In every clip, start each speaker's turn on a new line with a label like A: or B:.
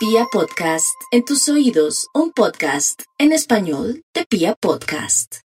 A: Pia Podcast, en tus oídos, un podcast en español de Pia Podcast.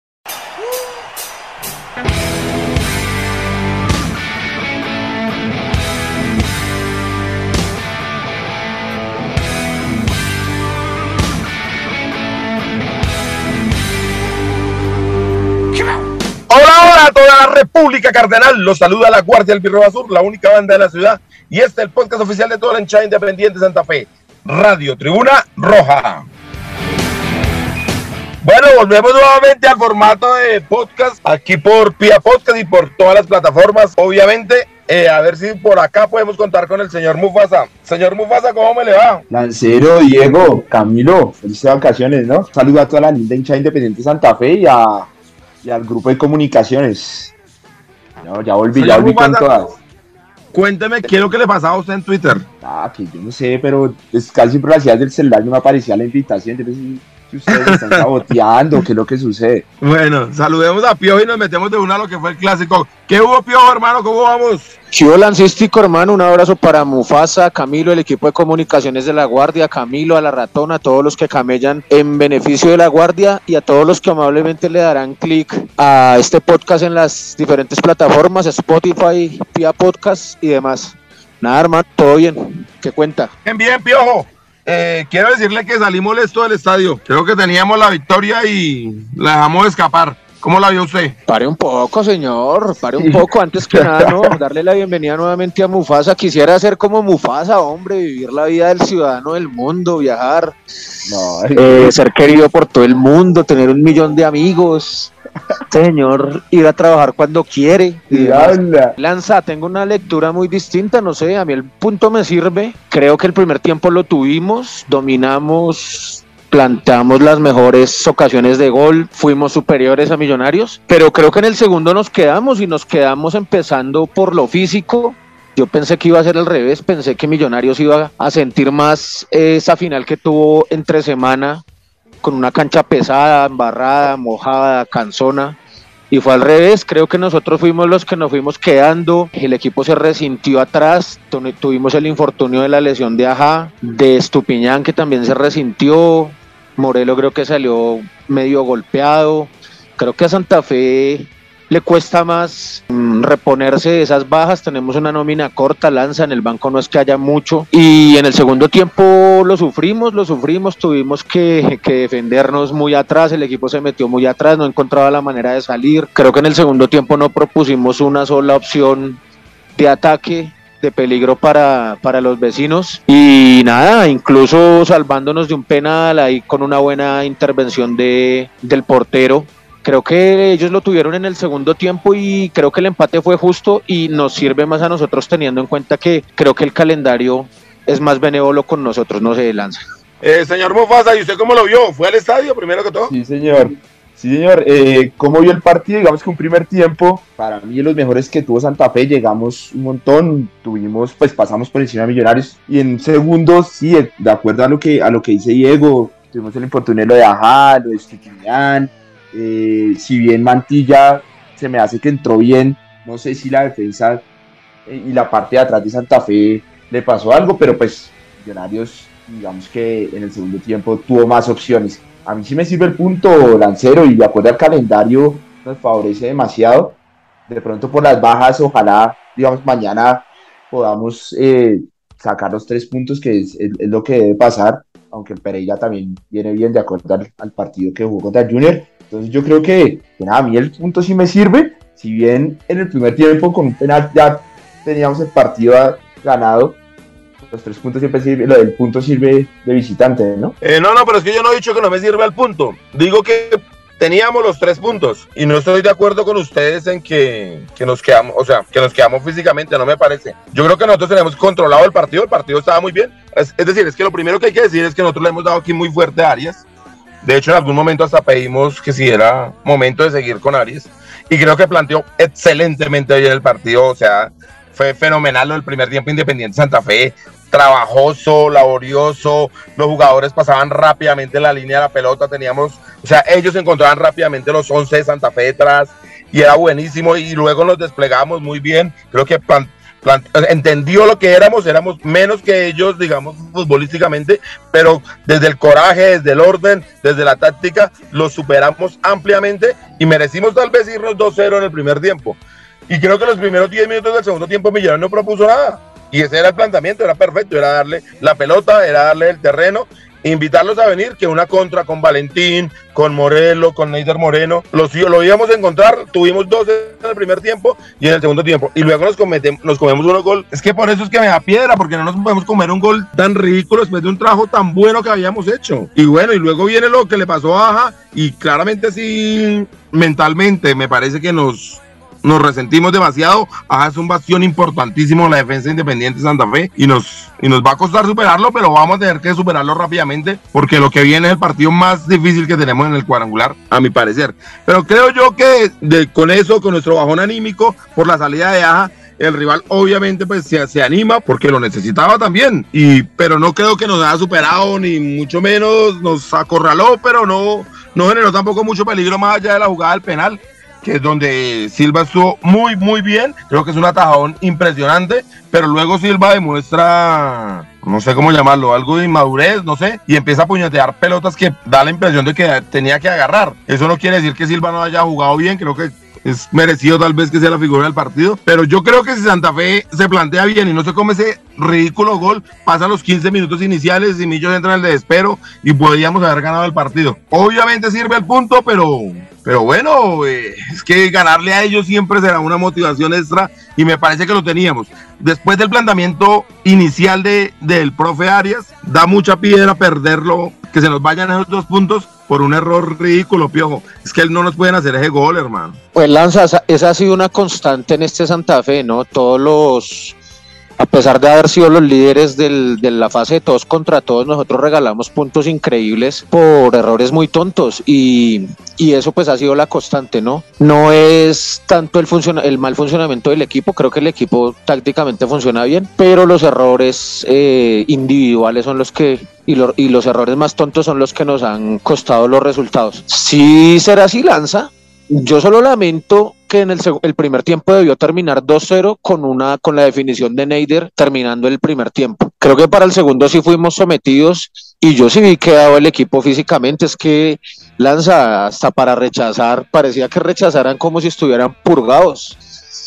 B: Hola, hola a toda la República Cardenal. Los saluda la Guardia del Birro Azul, la única banda de la ciudad. Y este es el podcast oficial de toda la hinchada independiente de Santa Fe. Radio Tribuna Roja. Bueno, volvemos nuevamente al formato de podcast, aquí por Pia Podcast y por todas las plataformas. Obviamente, eh, a ver si por acá podemos contar con el señor Mufasa. Señor Mufasa, ¿cómo me le va?
C: Lancero, Diego, Camilo, felices vacaciones, ¿no? Saludo a toda la linda hinchada independiente de Santa Fe y, a, y al grupo de comunicaciones. No, ya volví, ya volví con
B: Mufasa,
C: todas.
B: Cuénteme qué es lo que le pasaba a usted en Twitter.
C: Ah, que yo no sé, pero es casi por las ciudades del celular no me aparecía la invitación. Yo no ustedes están saboteando, qué es lo que sucede.
B: Bueno, saludemos a Pio y nos metemos de una a lo que fue el clásico. ¿Qué hubo, Pio, hermano? ¿Cómo vamos?
D: Chivo Lancístico, hermano, un abrazo para Mufasa, Camilo, el equipo de comunicaciones de La Guardia, Camilo, a la ratona, a todos los que camellan en beneficio de La Guardia y a todos los que amablemente le darán clic a este podcast en las diferentes plataformas, Spotify, Pia Podcast y demás. Nada, hermano, todo bien. ¿Qué cuenta?
B: Bien, bien, Piojo. Eh, quiero decirle que salí molesto del estadio. Creo que teníamos la victoria y la dejamos escapar. ¿Cómo la vio usted?
D: Pare un poco, señor, pare un poco. Antes que nada, no, darle la bienvenida nuevamente a Mufasa. Quisiera ser como Mufasa, hombre, vivir la vida del ciudadano del mundo, viajar,
C: No,
D: eh, ser querido por todo el mundo, tener un millón de amigos, señor, ir a trabajar cuando quiere. y. Lanza, tengo una lectura muy distinta, no sé, a mí el punto me sirve. Creo que el primer tiempo lo tuvimos, dominamos, plantamos las mejores ocasiones de gol, fuimos superiores a Millonarios, pero creo que en el segundo nos quedamos y nos quedamos empezando por lo físico. Yo pensé que iba a ser al revés, pensé que Millonarios iba a sentir más esa final que tuvo entre semana con una cancha pesada, embarrada, mojada, cansona. Y fue al revés, creo que nosotros fuimos los que nos fuimos quedando, el equipo se resintió atrás, tu- tuvimos el infortunio de la lesión de Aja, de Estupiñán que también se resintió, Morelo creo que salió medio golpeado, creo que a Santa Fe le cuesta más mm, reponerse de esas bajas, tenemos una nómina corta, lanza, en el banco no es que haya mucho. Y en el segundo tiempo lo sufrimos, lo sufrimos, tuvimos que, que defendernos muy atrás, el equipo se metió muy atrás, no encontraba la manera de salir, creo que en el segundo tiempo no propusimos una sola opción de ataque de peligro para, para los vecinos y nada, incluso salvándonos de un penal ahí con una buena intervención de, del portero Creo que ellos lo tuvieron en el segundo tiempo y creo que el empate fue justo y nos sirve más a nosotros teniendo en cuenta que creo que el calendario es más benévolo con nosotros, no se lanza.
B: Eh, señor Mufasa, ¿y usted cómo lo vio? ¿Fue al estadio primero que todo?
C: Sí, señor. Sí, señor. Eh, ¿Cómo vio el partido? Digamos que un primer tiempo, para mí, los mejores que tuvo Santa Fe, llegamos un montón, tuvimos, pues pasamos por encima de Millonarios. Y en segundos, sí, de acuerdo a lo que, a lo que dice Diego, tuvimos el infortunio de Ajá, lo de Estupiñán. Eh, si bien Mantilla se me hace que entró bien, no sé si la defensa eh, y la parte de atrás de Santa Fe le pasó algo, pero pues Millonarios, digamos que en el segundo tiempo tuvo más opciones. A mí sí me sirve el punto lancero y de acuerdo al calendario nos favorece demasiado. De pronto por las bajas, ojalá, digamos, mañana podamos eh, sacar los tres puntos, que es, lo que debe pasar, aunque el Pereira también viene bien de acuerdo al, partido que jugó contra el Junior. Entonces yo creo que, que nada, a mí el punto sí me sirve, si bien en el primer tiempo con un penal ya teníamos el partido ganado, los tres puntos siempre sirve, lo del punto sirve de visitante, ¿no?
B: Eh, no, no, pero es que yo no he dicho que no me sirve al punto. Digo que teníamos los tres puntos y no estoy de acuerdo con ustedes en que, que nos quedamos, o sea, que nos quedamos físicamente, no me parece. Yo creo que nosotros tenemos controlado el partido, el partido estaba muy bien. Es, decir, es que lo primero que hay que decir es que nosotros le hemos dado aquí muy fuerte a Arias. De hecho, en algún momento hasta pedimos que si era momento de seguir con Arias. Y creo que planteó excelentemente bien el partido. O sea, fue fenomenal lo del primer tiempo Independiente Santa Fe. Trabajoso, laborioso. Los jugadores pasaban rápidamente la línea de la pelota. Teníamos, o sea, ellos encontraban rápidamente los 11 de Santa Fe detrás. Y era buenísimo. Y luego nos desplegamos muy bien. Creo que plan- entendió lo que éramos, éramos menos que ellos, digamos, futbolísticamente, pero desde el coraje, desde el orden, desde la táctica, los superamos ampliamente y merecimos tal vez irnos 2-0 en el primer tiempo. Y creo que los primeros 10 minutos del segundo tiempo Millonarios no propuso nada. Y ese era el planteamiento, era perfecto, era darle la pelota, era darle el terreno invitarlos a venir, que una contra con Valentín, con Morelo, con Neider Moreno, los, lo íbamos a encontrar, tuvimos dos en el primer tiempo y en el segundo tiempo, y luego nos, cometemos, nos comemos unos gol. Es que por eso es que me da piedra, porque no nos podemos comer un gol tan ridículo después de un trabajo tan bueno que habíamos hecho. Y bueno, y luego viene lo que le pasó a Aja, y claramente sí, mentalmente, me parece que nos, nos resentimos demasiado. Ajá, es un bastión importantísimo la defensa independiente de Santa Fe y nos, y nos va a costar superarlo, pero vamos a tener que superarlo rápidamente porque lo que viene es el partido más difícil que tenemos en el cuadrangular, a mi parecer. Pero creo yo que con eso, con nuestro bajón anímico por la salida de Aja, el rival obviamente pues se, se, anima porque lo necesitaba también y pero no creo que nos haya superado ni mucho menos nos acorraló pero no no generó tampoco mucho peligro más allá de la jugada del penal que es donde Silva estuvo muy, muy bien. Creo que es un atajadón impresionante, pero luego Silva demuestra, no sé cómo llamarlo, algo de inmadurez, no sé, y empieza a puñetear pelotas que da la impresión de que tenía que agarrar. Eso no quiere decir que Silva no haya jugado bien, creo que es merecido tal vez que sea la figura del partido, pero yo creo que si Santa Fe se plantea bien y no se come ese ridículo gol, pasan los 15 minutos iniciales y Millos entra en el desespero y podríamos haber ganado el partido. Obviamente sirve el punto, pero, pero bueno, eh, es que ganarle a ellos siempre será una motivación extra y me parece que lo teníamos. Después del planteamiento inicial de, del profe Arias, da mucha piedra perderlo, que se nos vayan esos dos puntos por un error ridículo, piojo. Es que él no nos pueden hacer ese gol, hermano.
D: Pues Lanza, esa ha sido una constante en este Santa Fe, ¿no? Todos los a pesar de haber sido los líderes del, de la fase de todos contra todos, nosotros regalamos puntos increíbles por errores muy tontos y, eso pues ha sido la constante, ¿no? No es tanto el, el mal funcionamiento del equipo, creo que el equipo tácticamente funciona bien, pero los errores eh, individuales son los que y, y, los errores más tontos son los que nos han costado los resultados. Si será así, Lanza, yo solo lamento que en el, el primer tiempo debió terminar 2-0 con la definición de Neider terminando el primer tiempo. Creo que para el segundo sí fuimos sometidos y yo sí vi que dado el equipo físicamente es que lanza hasta para rechazar, parecía que rechazaran como si estuvieran purgados.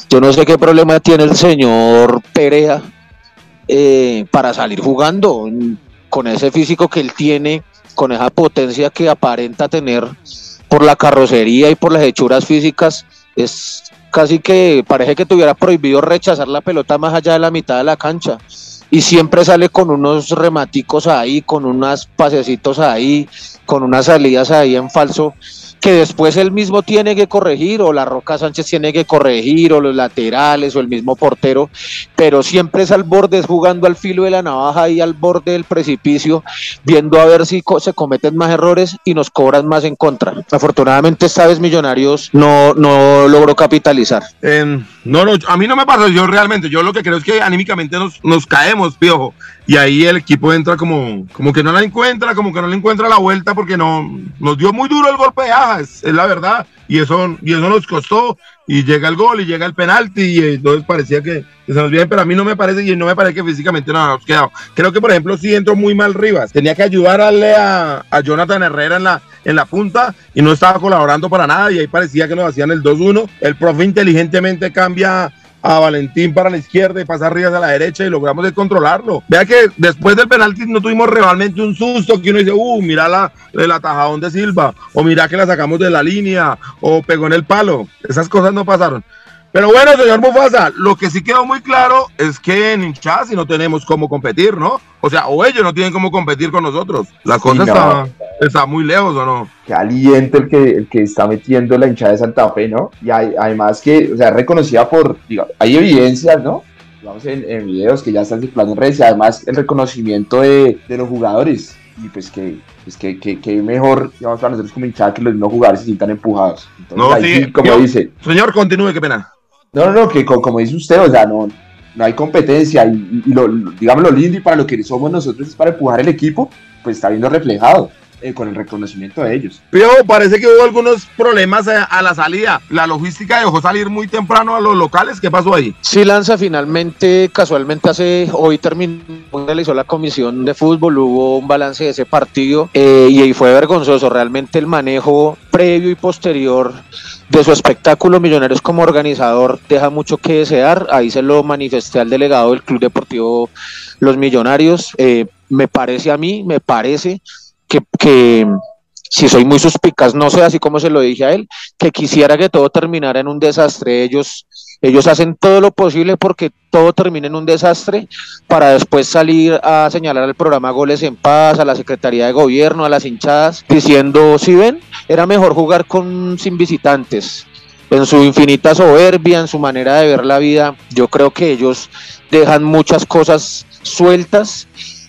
D: Yo no sé qué problema tiene el señor Perea eh, para salir jugando con ese físico que él tiene, con esa potencia que aparenta tener por la carrocería y por las hechuras físicas, es casi que parece que tuviera prohibido rechazar la pelota más allá de la mitad de la cancha. Y siempre sale con unos rematicos ahí, con unos pasecitos ahí, con unas salidas ahí en falso que después él mismo tiene que corregir, o la Roca Sánchez tiene que corregir, o los laterales, o el mismo portero, pero siempre es al borde, jugando al filo de la navaja y al borde del precipicio, viendo a ver si se cometen más errores y nos cobran más en contra. Afortunadamente esta vez Millonarios no, no logró capitalizar.
B: no, no, a mí no me pasa, yo realmente, yo lo que creo es que anímicamente nos, nos caemos, piojo, y ahí el equipo entra como, como que no la encuentra, como que no le encuentra la vuelta porque no, nos dio muy duro el golpe de es, la verdad, y eso, y eso nos costó, y llega el gol, y llega el penalti, y entonces parecía que, se nos viene, pero a mí no me parece, y no me parece que físicamente no nos quedado. Creo que, por ejemplo, si entró muy mal Rivas, tenía que ayudarle a, a Jonathan Herrera en la, en la punta, y no estaba colaborando para nada, y ahí parecía que nos hacían el 2-1, el profe inteligentemente cambia a Valentín para la izquierda y pasa arriba a la derecha y logramos descontrolarlo. Vea que después del penalti no tuvimos realmente un susto que uno dice, uh, mira la, el atajadón de Silva, o mira que la sacamos de la línea, o pegó en el palo. Esas cosas no pasaron. Pero bueno, señor Mufasa, lo que sí quedó muy claro es que en hinchas no tenemos cómo competir, ¿no? O sea, o ellos no tienen cómo competir con nosotros. La cosa está, está, muy lejos, ¿o no?
C: Qué aliento el que, el que está metiendo la hinchada de Santa Fe, ¿no? Y hay, además que, o sea, reconocida por, digo, hay evidencias, ¿no? Digamos en, en, videos que ya están circulando en redes y además el reconocimiento de, de los jugadores. Y pues que, pues que, que, que, mejor, digamos, para nosotros como hinchada que los no jugadores se sientan empujados.
B: Entonces, no, sí, como dice. Señor, continúe, qué pena.
C: No, no, no, que como dice usted, o sea, no, no hay competencia y, lo, digamos lo lindo y para lo que somos nosotros es para empujar el equipo, pues está viendo reflejado. Eh, con el reconocimiento de ellos.
B: Pero parece que hubo algunos problemas a, a, la salida. La logística dejó salir muy temprano a los locales. ¿Qué pasó ahí?
D: Sí, Lanza, finalmente, casualmente hace, hoy terminó, realizó la comisión de fútbol, hubo un balance de ese partido eh, y ahí fue vergonzoso. Realmente el manejo previo y posterior de su espectáculo Millonarios como organizador deja mucho que desear. Ahí se lo manifesté al delegado del Club Deportivo Los Millonarios. Eh, me parece a mí, me parece que, que si soy muy suspicaz, no sé, así como se lo dije a él, que quisiera que todo terminara en un desastre. Ellos, ellos hacen todo lo posible porque todo termine en un desastre para después salir a señalar al programa Goles en Paz, a la Secretaría de Gobierno, a las hinchadas, diciendo, si ven, era mejor jugar con sin visitantes. En su infinita soberbia, en su manera de ver la vida, yo creo que ellos dejan muchas cosas sueltas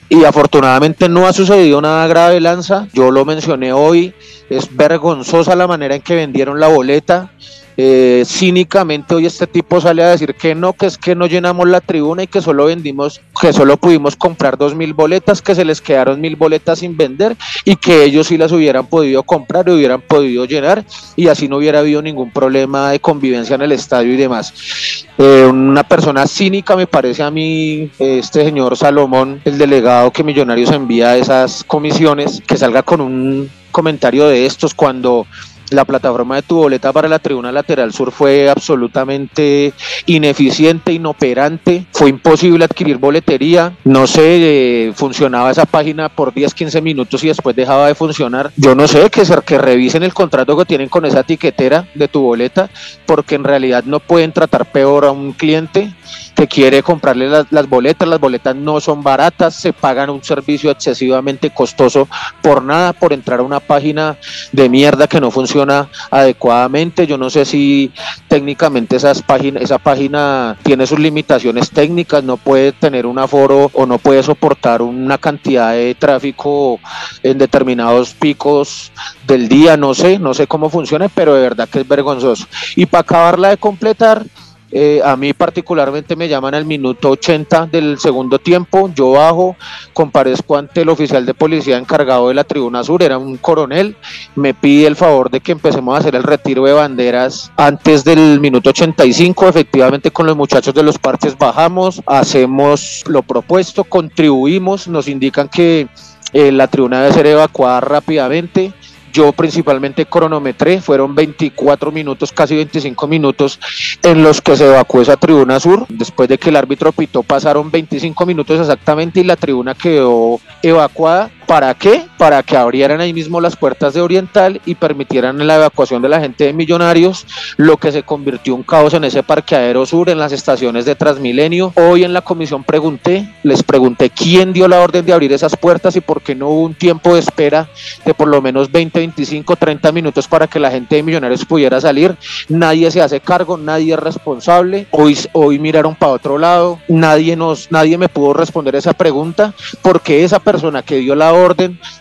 D: y afortunadamente no ha sucedido nada grave, Lanza. Yo lo mencioné hoy, es vergonzosa la manera en que vendieron la boleta. Eh, cínicamente hoy este tipo sale a decir que no, que es que no llenamos la tribuna y que solo vendimos, que solo pudimos comprar dos mil boletas, que se les quedaron mil boletas sin vender y que ellos sí las hubieran podido comprar y hubieran podido llenar y así no hubiera habido ningún problema de convivencia en el estadio y demás. Eh, una persona cínica me parece a mí este señor Salomón, el delegado que Millonarios envía a esas comisiones, que salga con un comentario de estos cuando la plataforma de tu boleta para la tribuna lateral sur fue absolutamente ineficiente, inoperante, fue imposible adquirir boletería, no sé, eh, funcionaba esa página por 10, 15 minutos y después dejaba de funcionar. Yo no sé, que, que revisen el contrato que tienen con esa etiquetera de tu boleta, porque en realidad no pueden tratar peor a un cliente que quiere comprarle las, boletas, las boletas no son baratas, se pagan un servicio excesivamente costoso por nada, por entrar a una página de mierda que no funciona adecuadamente. Yo no sé si técnicamente esas páginas, esa página tiene sus limitaciones técnicas, no puede tener un aforo o no puede soportar una cantidad de tráfico en determinados picos del día, no sé, no sé cómo funciona, pero de verdad que es vergonzoso. Y para acabarla de completar, eh, a mí particularmente me llaman al minuto 80 del segundo tiempo, yo bajo, comparezco ante el oficial de policía encargado de la tribuna sur, era un coronel, me pide el favor de que empecemos a hacer el retiro de banderas antes del minuto 85, efectivamente con los muchachos de los parches bajamos, hacemos lo propuesto, contribuimos, nos indican que eh, la tribuna debe ser evacuada rápidamente, yo principalmente cronometré, fueron 24 minutos, casi 25 minutos en los que se evacuó esa tribuna sur. Después de que el árbitro pitó, pasaron 25 minutos exactamente y la tribuna quedó evacuada. ¿Para qué? Para que abrieran ahí mismo las puertas de Oriental y permitieran la evacuación de la gente de Millonarios, lo que se convirtió un caos en ese parqueadero sur, en las estaciones de Transmilenio. Hoy en la comisión pregunté, les pregunté quién dio la orden de abrir esas puertas y por qué no hubo un tiempo de espera de por lo menos 20, 25, 30 minutos para que la gente de Millonarios pudiera salir. Nadie se hace cargo, nadie es responsable. Hoy, hoy miraron para otro lado, nadie, nos, nadie me pudo responder esa pregunta porque esa persona que dio la orden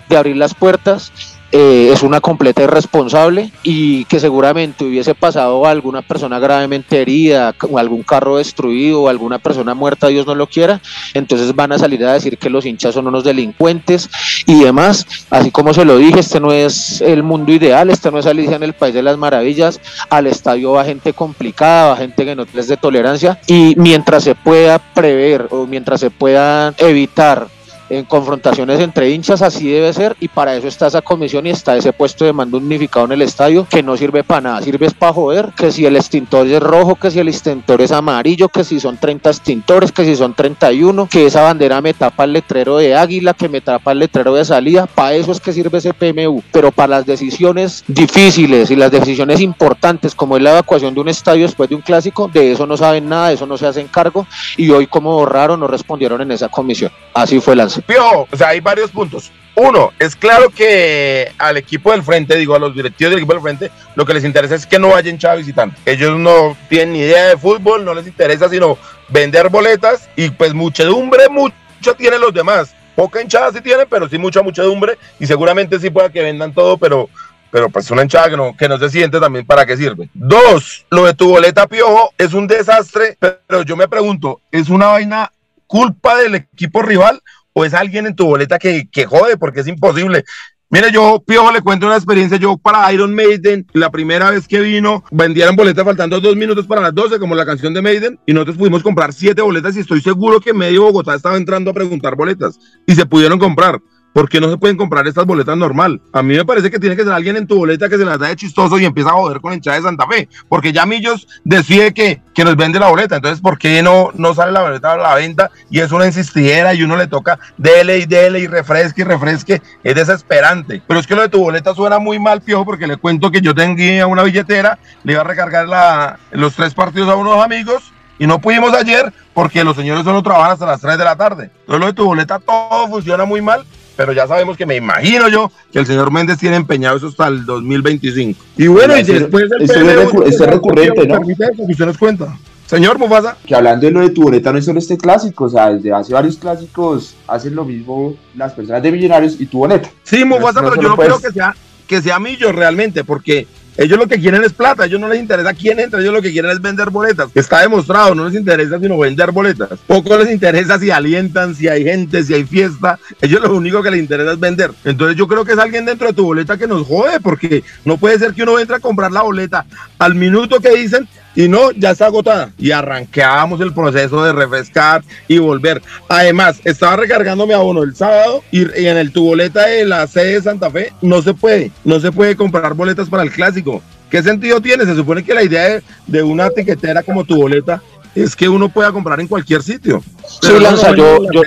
D: de abrir las puertas eh, es una completa irresponsable y que seguramente hubiese pasado a alguna persona gravemente herida, o algún carro destruido, o alguna persona muerta, Dios no lo quiera, entonces van a salir a decir que los hinchas son unos delincuentes y demás. Así como se lo dije, este no es el mundo ideal, este no es Alicia en el País de las Maravillas, al estadio va gente complicada, va gente que no es de tolerancia y mientras se pueda prever o mientras se pueda evitar en confrontaciones entre hinchas, así debe ser, y para eso está esa comisión y está ese puesto de mando unificado en el estadio, que no sirve para nada, sirve para joder, que si el extintor es rojo, que si el extintor es amarillo, que si son 30 extintores, que si son 31, que esa bandera me tapa el letrero de águila, que me tapa el letrero de salida, para eso es que sirve ese PMU, pero para las decisiones difíciles y las decisiones importantes, como es la evacuación de un estadio después de un clásico, de eso no saben nada, de eso no se hacen cargo, y hoy como borraron, no respondieron en esa comisión. Así fue la
B: Piojo, o sea, hay varios puntos. Uno, es claro que al equipo del frente, digo, a los directivos del equipo del frente, lo que les interesa es que no vayan hinchada visitante. Ellos no tienen ni idea de fútbol, no les interesa sino vender boletas y pues muchedumbre, mucho tienen los demás. Poca hinchada sí tienen, pero sí mucha muchedumbre y seguramente sí pueda que vendan todo, pero pero pues una hinchada que no, que no se siente también para qué sirve. Dos, lo de tu boleta piojo es un desastre, pero yo me pregunto, ¿es una vaina culpa del equipo rival o es alguien en tu boleta que, que jode, porque es imposible. Mire, yo, Piojo, le cuento una experiencia. Yo para Iron Maiden, la primera vez que vino, vendieron boletas faltando dos minutos para las 12, como la canción de Maiden, y nosotros pudimos comprar siete boletas y estoy seguro que medio Bogotá estaba entrando a preguntar boletas y se pudieron comprar. ¿Por qué no se pueden comprar estas boletas normal? A mí me parece que tiene que ser alguien en tu boleta que se las da de chistoso y empieza a joder con hinchada de Santa Fe. Porque ya Millos decide que, que nos vende la boleta. Entonces, ¿por qué no, no sale la boleta a la venta? Y es una insistidera y uno le toca dele y dele y refresque y refresque. Es desesperante. Pero es que lo de tu boleta suena muy mal, piojo, porque le cuento que yo tenía una billetera, le iba a recargar la, los tres partidos a unos amigos y no pudimos ayer porque los señores solo trabajan hasta las 3 de la tarde. Entonces lo de tu boleta todo funciona muy mal pero ya sabemos que me imagino yo que el señor Méndez tiene empeñado eso hasta el 2025. Y bueno, y después del
C: eso es, recurrente, ¿no?
B: Usted nos cuenta. Señor Mufasa.
C: Que hablando de lo de tu boleta no es solo este clásico, o sea, desde hace varios clásicos hacen lo mismo las personas de Millonarios y tu boleta.
B: Sí, Mufasa, pero yo no creo que sea, que sea Millo realmente, porque ellos lo que quieren es plata, ellos no les interesa quién entra, ellos lo que quieren es vender boletas. Está demostrado, no les interesa sino vender boletas. Poco les interesa si alientan, si hay gente, si hay fiesta. Ellos lo único que les interesa es vender. Entonces yo creo que es alguien dentro de tu boleta que nos jode, porque no puede ser que uno entre a comprar la boleta al minuto que dicen y no, ya está agotada. Y arranqueábamos el proceso de refrescar y volver. Además, estaba recargando mi abono el sábado y, en el tu boleta de la sede de Santa Fe no se puede, no se puede comprar boletas para el clásico. ¿Qué sentido tiene? Se supone que la idea de, de una tiquetera como tu boleta es que uno pueda comprar en cualquier sitio.
D: Sí, Lanza, yo, yo,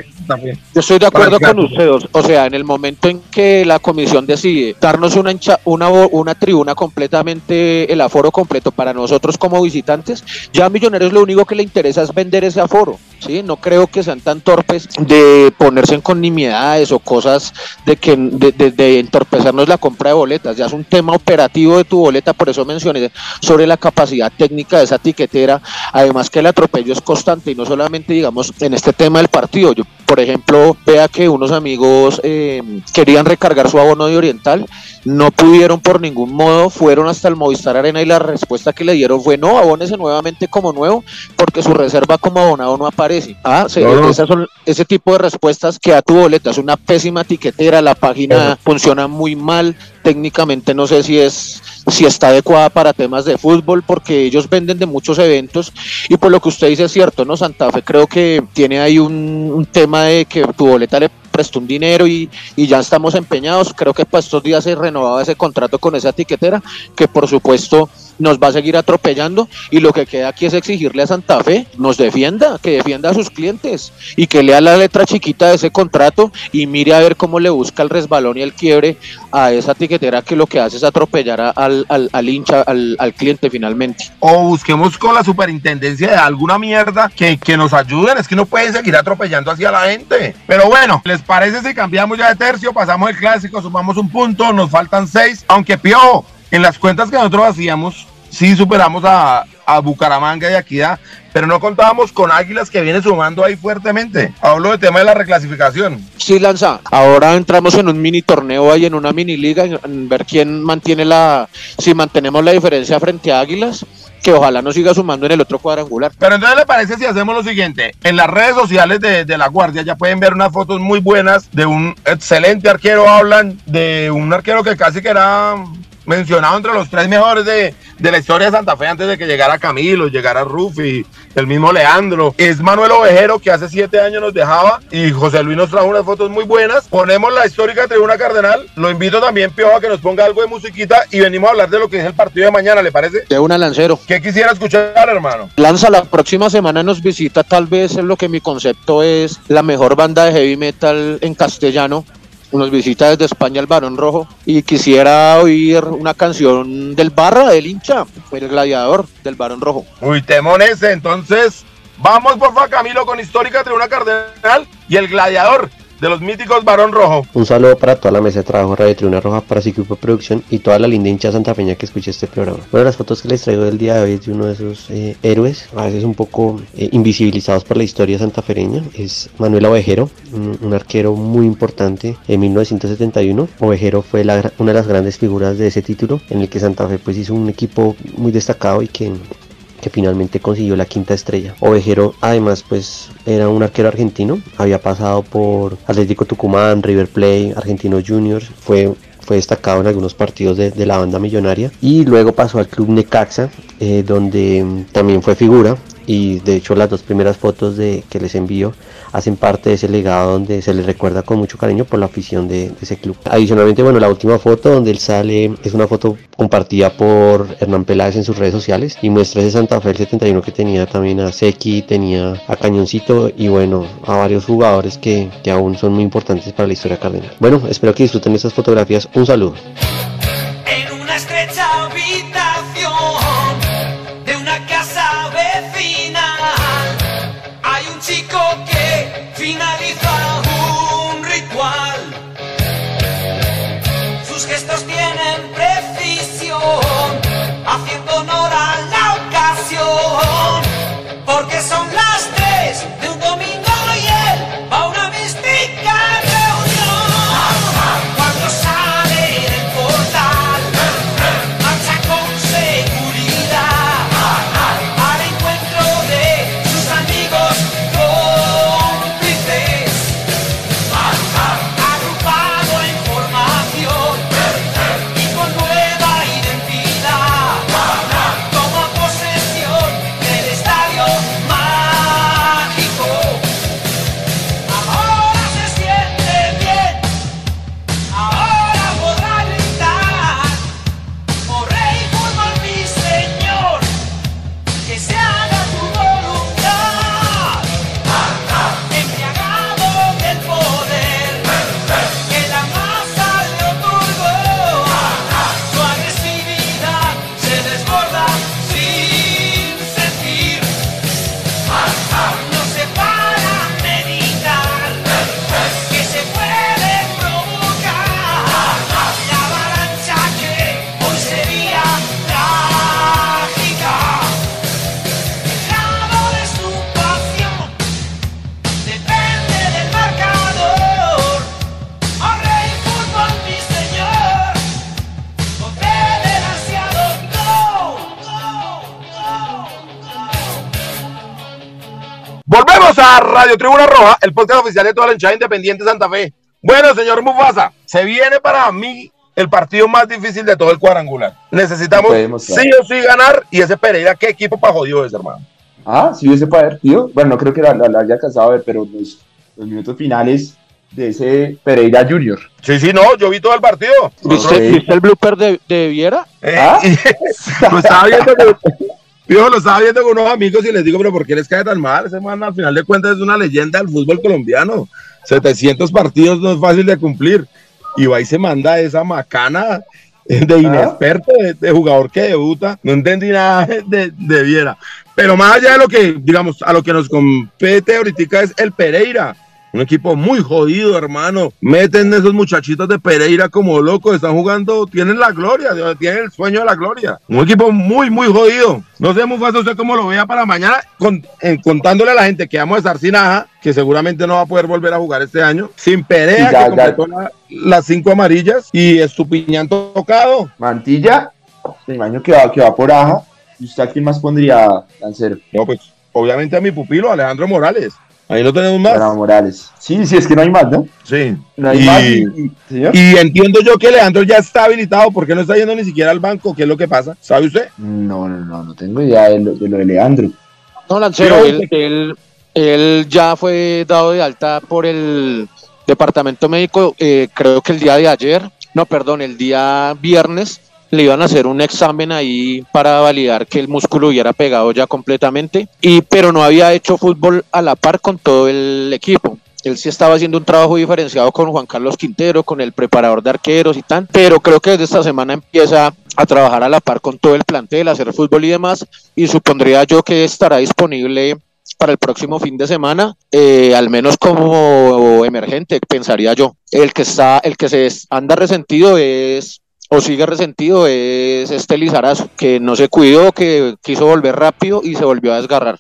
D: estoy de acuerdo con ustedes. O sea, en el momento en que la comisión decide darnos una, una, una tribuna completamente, el aforo completo para nosotros como visitantes, ya a Millonarios lo único que le interesa es vender ese aforo. ¿Sí? No creo que sean tan torpes de ponerse en conimidades o cosas de, que, de, de entorpecernos la compra de boletas. Ya es un tema operativo de tu boleta, por eso mencioné sobre la capacidad técnica de esa tiquetera. Además que el atropello es constante y no solamente, digamos, en este tema del partido. Yo, por ejemplo, vea que unos amigos eh, querían recargar su abono de Oriental, no pudieron por ningún modo, fueron hasta el Movistar Arena y la respuesta que le dieron fue no, abónese nuevamente como nuevo porque su reserva como abonado no aparece. Ah, esas son ese tipo de respuestas que a tu boleta es una pésima etiquetera, la página funciona muy mal, técnicamente no sé si es si está adecuada para temas de fútbol porque ellos venden de muchos eventos y por lo que usted dice es cierto, ¿no? Santa Fe creo que tiene ahí un, un tema de que tu boleta le prestó un dinero y, y, ya estamos empeñados. Creo que para estos días se renovaba ese contrato con esa etiquetera, que por supuesto nos va a seguir atropellando y lo que queda aquí es exigirle a Santa Fe nos defienda, que defienda a sus clientes y que lea la letra chiquita de ese contrato y mire a ver cómo le busca el resbalón y el quiebre a esa etiquetera que lo que hace es atropellar al, al, al hincha, al, al, cliente finalmente.
B: O busquemos con la superintendencia de alguna mierda que, que nos ayuden, es que no pueden seguir atropellando así a la gente. Pero bueno, ¿les parece si cambiamos ya de tercio? Pasamos el clásico, sumamos un punto, nos faltan seis, aunque piojo en las cuentas que nosotros hacíamos, sí superamos a, a Bucaramanga y Equidad, pero no contábamos con Águilas que viene sumando ahí fuertemente. Hablo del tema de la reclasificación.
D: Sí, Lanza, ahora entramos en un mini torneo ahí, en una mini liga, en ver quién mantiene la, si mantenemos la diferencia frente a Águilas que ojalá nos siga sumando en el otro cuadrangular.
B: Pero entonces le parece si hacemos lo siguiente, en las redes sociales de, de, La Guardia ya pueden ver unas fotos muy buenas de un excelente arquero, hablan de un arquero que casi que era mencionado entre los tres mejores de, de, la historia de Santa Fe antes de que llegara Camilo, llegara Rufi, el mismo Leandro. Es Manuel Ovejero que hace siete años nos dejaba y José Luis nos trajo unas fotos muy buenas. Ponemos la histórica tribuna cardenal. Lo invito también, Piojo, a que nos ponga algo de musiquita y venimos a hablar de lo que es el partido de mañana, ¿le parece?
D: De una lancero.
B: ¿Qué quisiera escuchar, hermano?
D: Lanza la próxima semana nos visita, tal vez es lo que mi concepto es la mejor banda de heavy metal en castellano nos visita desde España el Barón Rojo y quisiera oír una canción del Barra, del hincha, el gladiador del Barón Rojo.
B: Uy, temón entonces vamos por favor Camilo con Histórica Tribuna Cardenal y el gladiador de los míticos Barón Rojo.
E: Un saludo para toda la mesa de trabajo Radio Tribuna Roja, para su equipo de producción y toda la linda hincha santafeña que escucha este programa. Bueno, las fotos que les traigo del día de hoy es de uno de esos eh, héroes, a veces un poco eh, invisibilizados por la historia santafereña, es Manuel Ovejero, un, un, arquero muy importante en 1971. Ovejero fue la, una de las grandes figuras de ese título, en el que Santa Fe pues hizo un equipo muy destacado y que que finalmente consiguió la quinta estrella. Ovejero además pues era un arquero argentino, había pasado por Atlético Tucumán, River Plate, Argentinos Juniors, fue fue destacado en algunos partidos de, la banda millonaria y luego pasó al club Necaxa, eh, donde mm, también fue figura y de hecho las dos primeras fotos de, que les envío hacen parte de ese legado donde se les recuerda con mucho cariño por la afición de, ese club. Adicionalmente, bueno, la última foto donde él sale es una foto compartida por Hernán Peláez en sus redes sociales y muestra ese Santa Fe el 71 que tenía también a Seki, tenía a Cañoncito y bueno, a varios jugadores que, que aún son muy importantes para la historia cardenal. Bueno, espero que disfruten estas fotografías. Un saludo.
B: Radio Tribuna Roja, el podcast oficial de toda la hinchada independiente de Santa Fe. Bueno, señor Mufasa, se viene para mí el partido más difícil de todo el cuadrangular. Necesitamos sí o sí ganar y ese Pereira, ¿qué equipo para jodido es, hermano?
C: Ah, sí hubiese partido. Bueno, no creo que la, la, la haya alcanzado a ver, pero los, los minutos finales de ese Pereira Junior.
B: Sí, sí, no, yo vi todo el partido.
D: ¿Viste, el blooper de, de Viera?
B: Eh,
C: ¿Ah?
B: lo estaba viendo Viejo, lo estaba viendo con unos amigos y les digo, pero ¿por qué les cae tan mal? Ese man al final de cuentas es una leyenda del fútbol colombiano. 700 partidos no es fácil de cumplir. Y va y se manda esa macana de inexperto, de, de jugador que debuta. No entendí nada de, de Viera. Pero más allá de lo que, digamos, a lo que nos compete ahorita es el Pereira. Un equipo muy jodido, hermano. Meten esos muchachitos de Pereira como locos. Están jugando, tienen la gloria, tienen el sueño de la gloria. Un equipo muy, muy jodido. No sé, Mufasa, usted cómo lo vea para mañana, con- en- contándole a la gente que vamos a estar sin Aja, que seguramente no va a poder volver a jugar este año. Sin Perea,
C: ya,
B: que
C: ya.
B: completó la- las cinco amarillas. Y Estupiñán tocado.
C: Mantilla, me imagino que va, que va por Aja. ¿Y usted a quién más pondría, Lancero?
B: No, pues, obviamente a mi pupilo, Alejandro Morales. Ahí no tenemos más.
C: Para Morales. Sí, sí, es que no hay más, ¿no?
B: Sí.
C: No hay
B: Y-
C: más. Y, y- ¿señor?
B: Y entiendo yo que Leandro ya está habilitado, ¿por qué no está yendo ni siquiera al banco? ¿Qué es lo que pasa? ¿Sabe usted?
C: No, no, no, no tengo idea de lo de, lo de Leandro.
D: No, Lancero,
B: Pero-
D: él, él, él ya fue dado de alta por el departamento médico, eh, creo que el día de ayer, no, perdón, el día viernes, le iban a hacer un examen ahí para validar que el músculo hubiera pegado ya completamente, y, pero no había hecho fútbol a la par con todo el equipo. Él sí estaba haciendo un trabajo diferenciado con Juan Carlos Quintero, con el preparador de arqueros y tal, pero creo que desde esta semana empieza a trabajar a la par con todo el plantel, a hacer fútbol y demás, y supondría yo que estará disponible para el próximo fin de semana, eh, al menos como emergente, pensaría yo. El que está, el que se anda resentido es o sigue resentido es este Lizarazo, que no se cuidó, que quiso volver rápido y se volvió a desgarrar.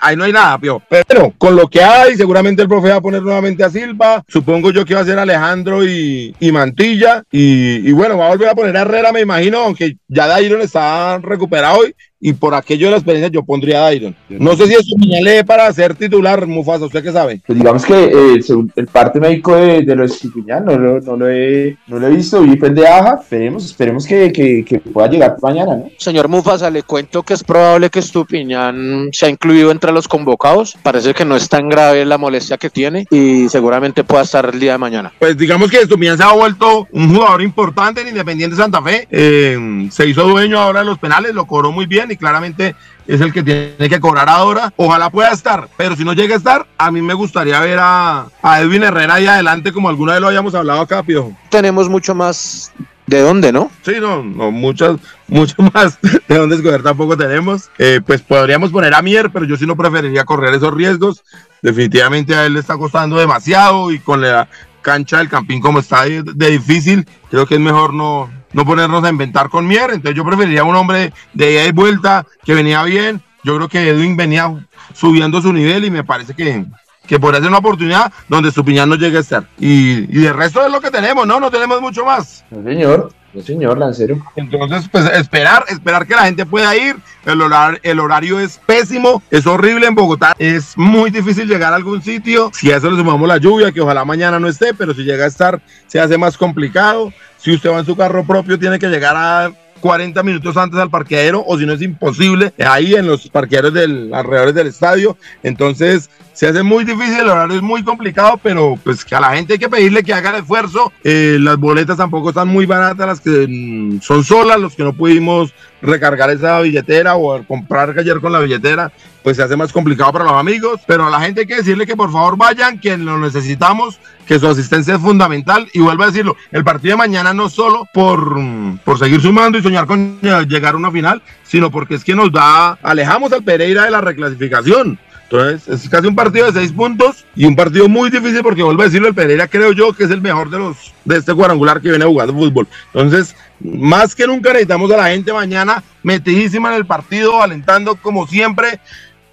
B: Ahí, no hay nada, Pio. Pero con lo que hay, seguramente el profe va a poner nuevamente a Silva. Supongo yo que va a ser Alejandro y, Mantilla. Y, y bueno, va a volver a poner a Herrera, me imagino, aunque ya Dairon está recuperado y, y por aquello de la experiencia yo pondría a Dairon. No sé si eso me para ser titular, Mufasa, ¿usted qué sabe?
C: Pues digamos que eh, según el parte médico de, de los Estupiñán no, lo- no, lo he, no lo he visto, vi de Aja, esperemos, esperemos que, que, que pueda llegar mañana, ¿no?
D: Señor Mufasa, le cuento que es probable que Estupiñán sea incluido entre los convocados. Parece que no es tan grave la molestia que tiene y seguramente pueda estar el día de mañana.
B: Pues digamos que Estupiñán se ha vuelto un jugador importante en Independiente Santa Fe. Eh, se hizo dueño ahora de los penales, lo cobró muy bien y claramente es el que tiene que cobrar ahora. Ojalá pueda estar, pero si no llega a estar, a mí me gustaría ver a, a Edwin Herrera ahí adelante, como alguna vez lo habíamos hablado acá, Piojo.
D: Tenemos mucho más de dónde, ¿no?
B: Sí, no, no, muchas, mucho más de dónde escoger tampoco tenemos. Eh, pues podríamos poner a Mier, pero yo sí no preferiría correr esos riesgos. Definitivamente a él le está costando demasiado y con la cancha del Campín como está de, de difícil, creo que es mejor no, no ponernos a inventar con Mier. Entonces yo preferiría un hombre de ida y vuelta que venía bien. Yo creo que Edwin venía subiendo su nivel y me parece que, que podría ser una oportunidad donde Estupiñán no llegue a estar. Y, y de resto es lo que tenemos, ¿no? No tenemos mucho más.
C: No, señor, no, señor, Lancero.
B: Entonces, pues esperar, esperar que la gente pueda ir. El horario, el horario es pésimo, es horrible en Bogotá. Es muy difícil llegar a algún sitio. Si a eso le sumamos la lluvia, que ojalá mañana no esté, pero si llega a estar, se hace más complicado. Si usted va en su carro propio, tiene que llegar a 40 minutos antes al parqueadero, o si no es imposible, ahí en los parqueaderos del alrededor del estadio. Entonces, se hace muy difícil, el horario es muy complicado, pero pues que a la gente hay que pedirle que haga el esfuerzo. Eh, las boletas tampoco están muy baratas, las que mm, son solas, los que no pudimos recargar esa billetera o comprar ayer con la billetera, pues se hace más complicado para los amigos. Pero a la gente hay que decirle que por favor vayan, que lo necesitamos, que su asistencia es fundamental. Y vuelvo a decirlo, el partido de mañana no solo por, mm, por seguir sumando y soñar con eh, llegar a una final, sino porque es que nos da, alejamos al Pereira de la reclasificación. Entonces, es casi un partido de seis puntos y un partido muy difícil porque vuelvo a decirlo, el Pereira creo yo que es el mejor de los de este cuadrangular que viene jugando fútbol. Entonces, más que nunca necesitamos a la gente mañana metidísima en el partido, alentando como siempre,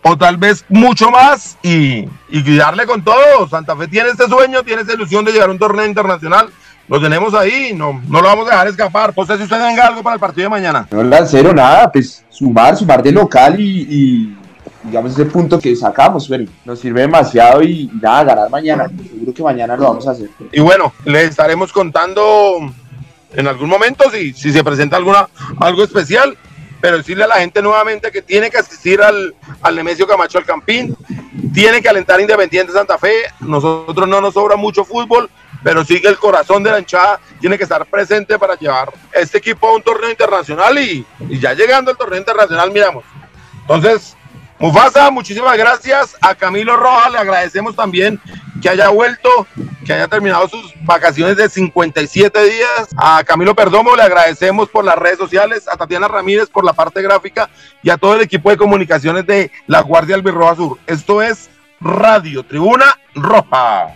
B: o tal vez mucho más y, y darle con todo. Santa Fe tiene este sueño, tiene esta ilusión de llegar a un torneo internacional. Lo tenemos ahí, no, no lo vamos a dejar escapar. No sé si usted tenga algo para el partido de mañana.
C: No, Lancero, nada, pues sumar, sumar de local y, y, digamos ese punto que sacamos, pero nos sirve demasiado y, nada, ganar mañana. Seguro que mañana lo vamos a hacer.
B: Y bueno, les estaremos contando en algún momento si, si se presenta alguna, algo especial, pero decirle a la gente nuevamente que tiene que asistir al, al Nemesio Camacho al Campín, tiene que alentar Independiente Santa Fe, nosotros no nos sobra mucho fútbol, pero sí que el corazón de la hinchada tiene que estar presente para llevar este equipo a un torneo internacional y, y ya llegando al torneo internacional miramos. Entonces, Mufasa, muchísimas gracias. A Camilo Rojas le agradecemos también que haya vuelto, que haya terminado sus vacaciones de 57 días. A Camilo Perdomo le agradecemos por las redes sociales, a Tatiana Ramírez por la parte gráfica y a todo el equipo de comunicaciones de la Guardia Albirroja Sur. Esto es Radio Tribuna Roja.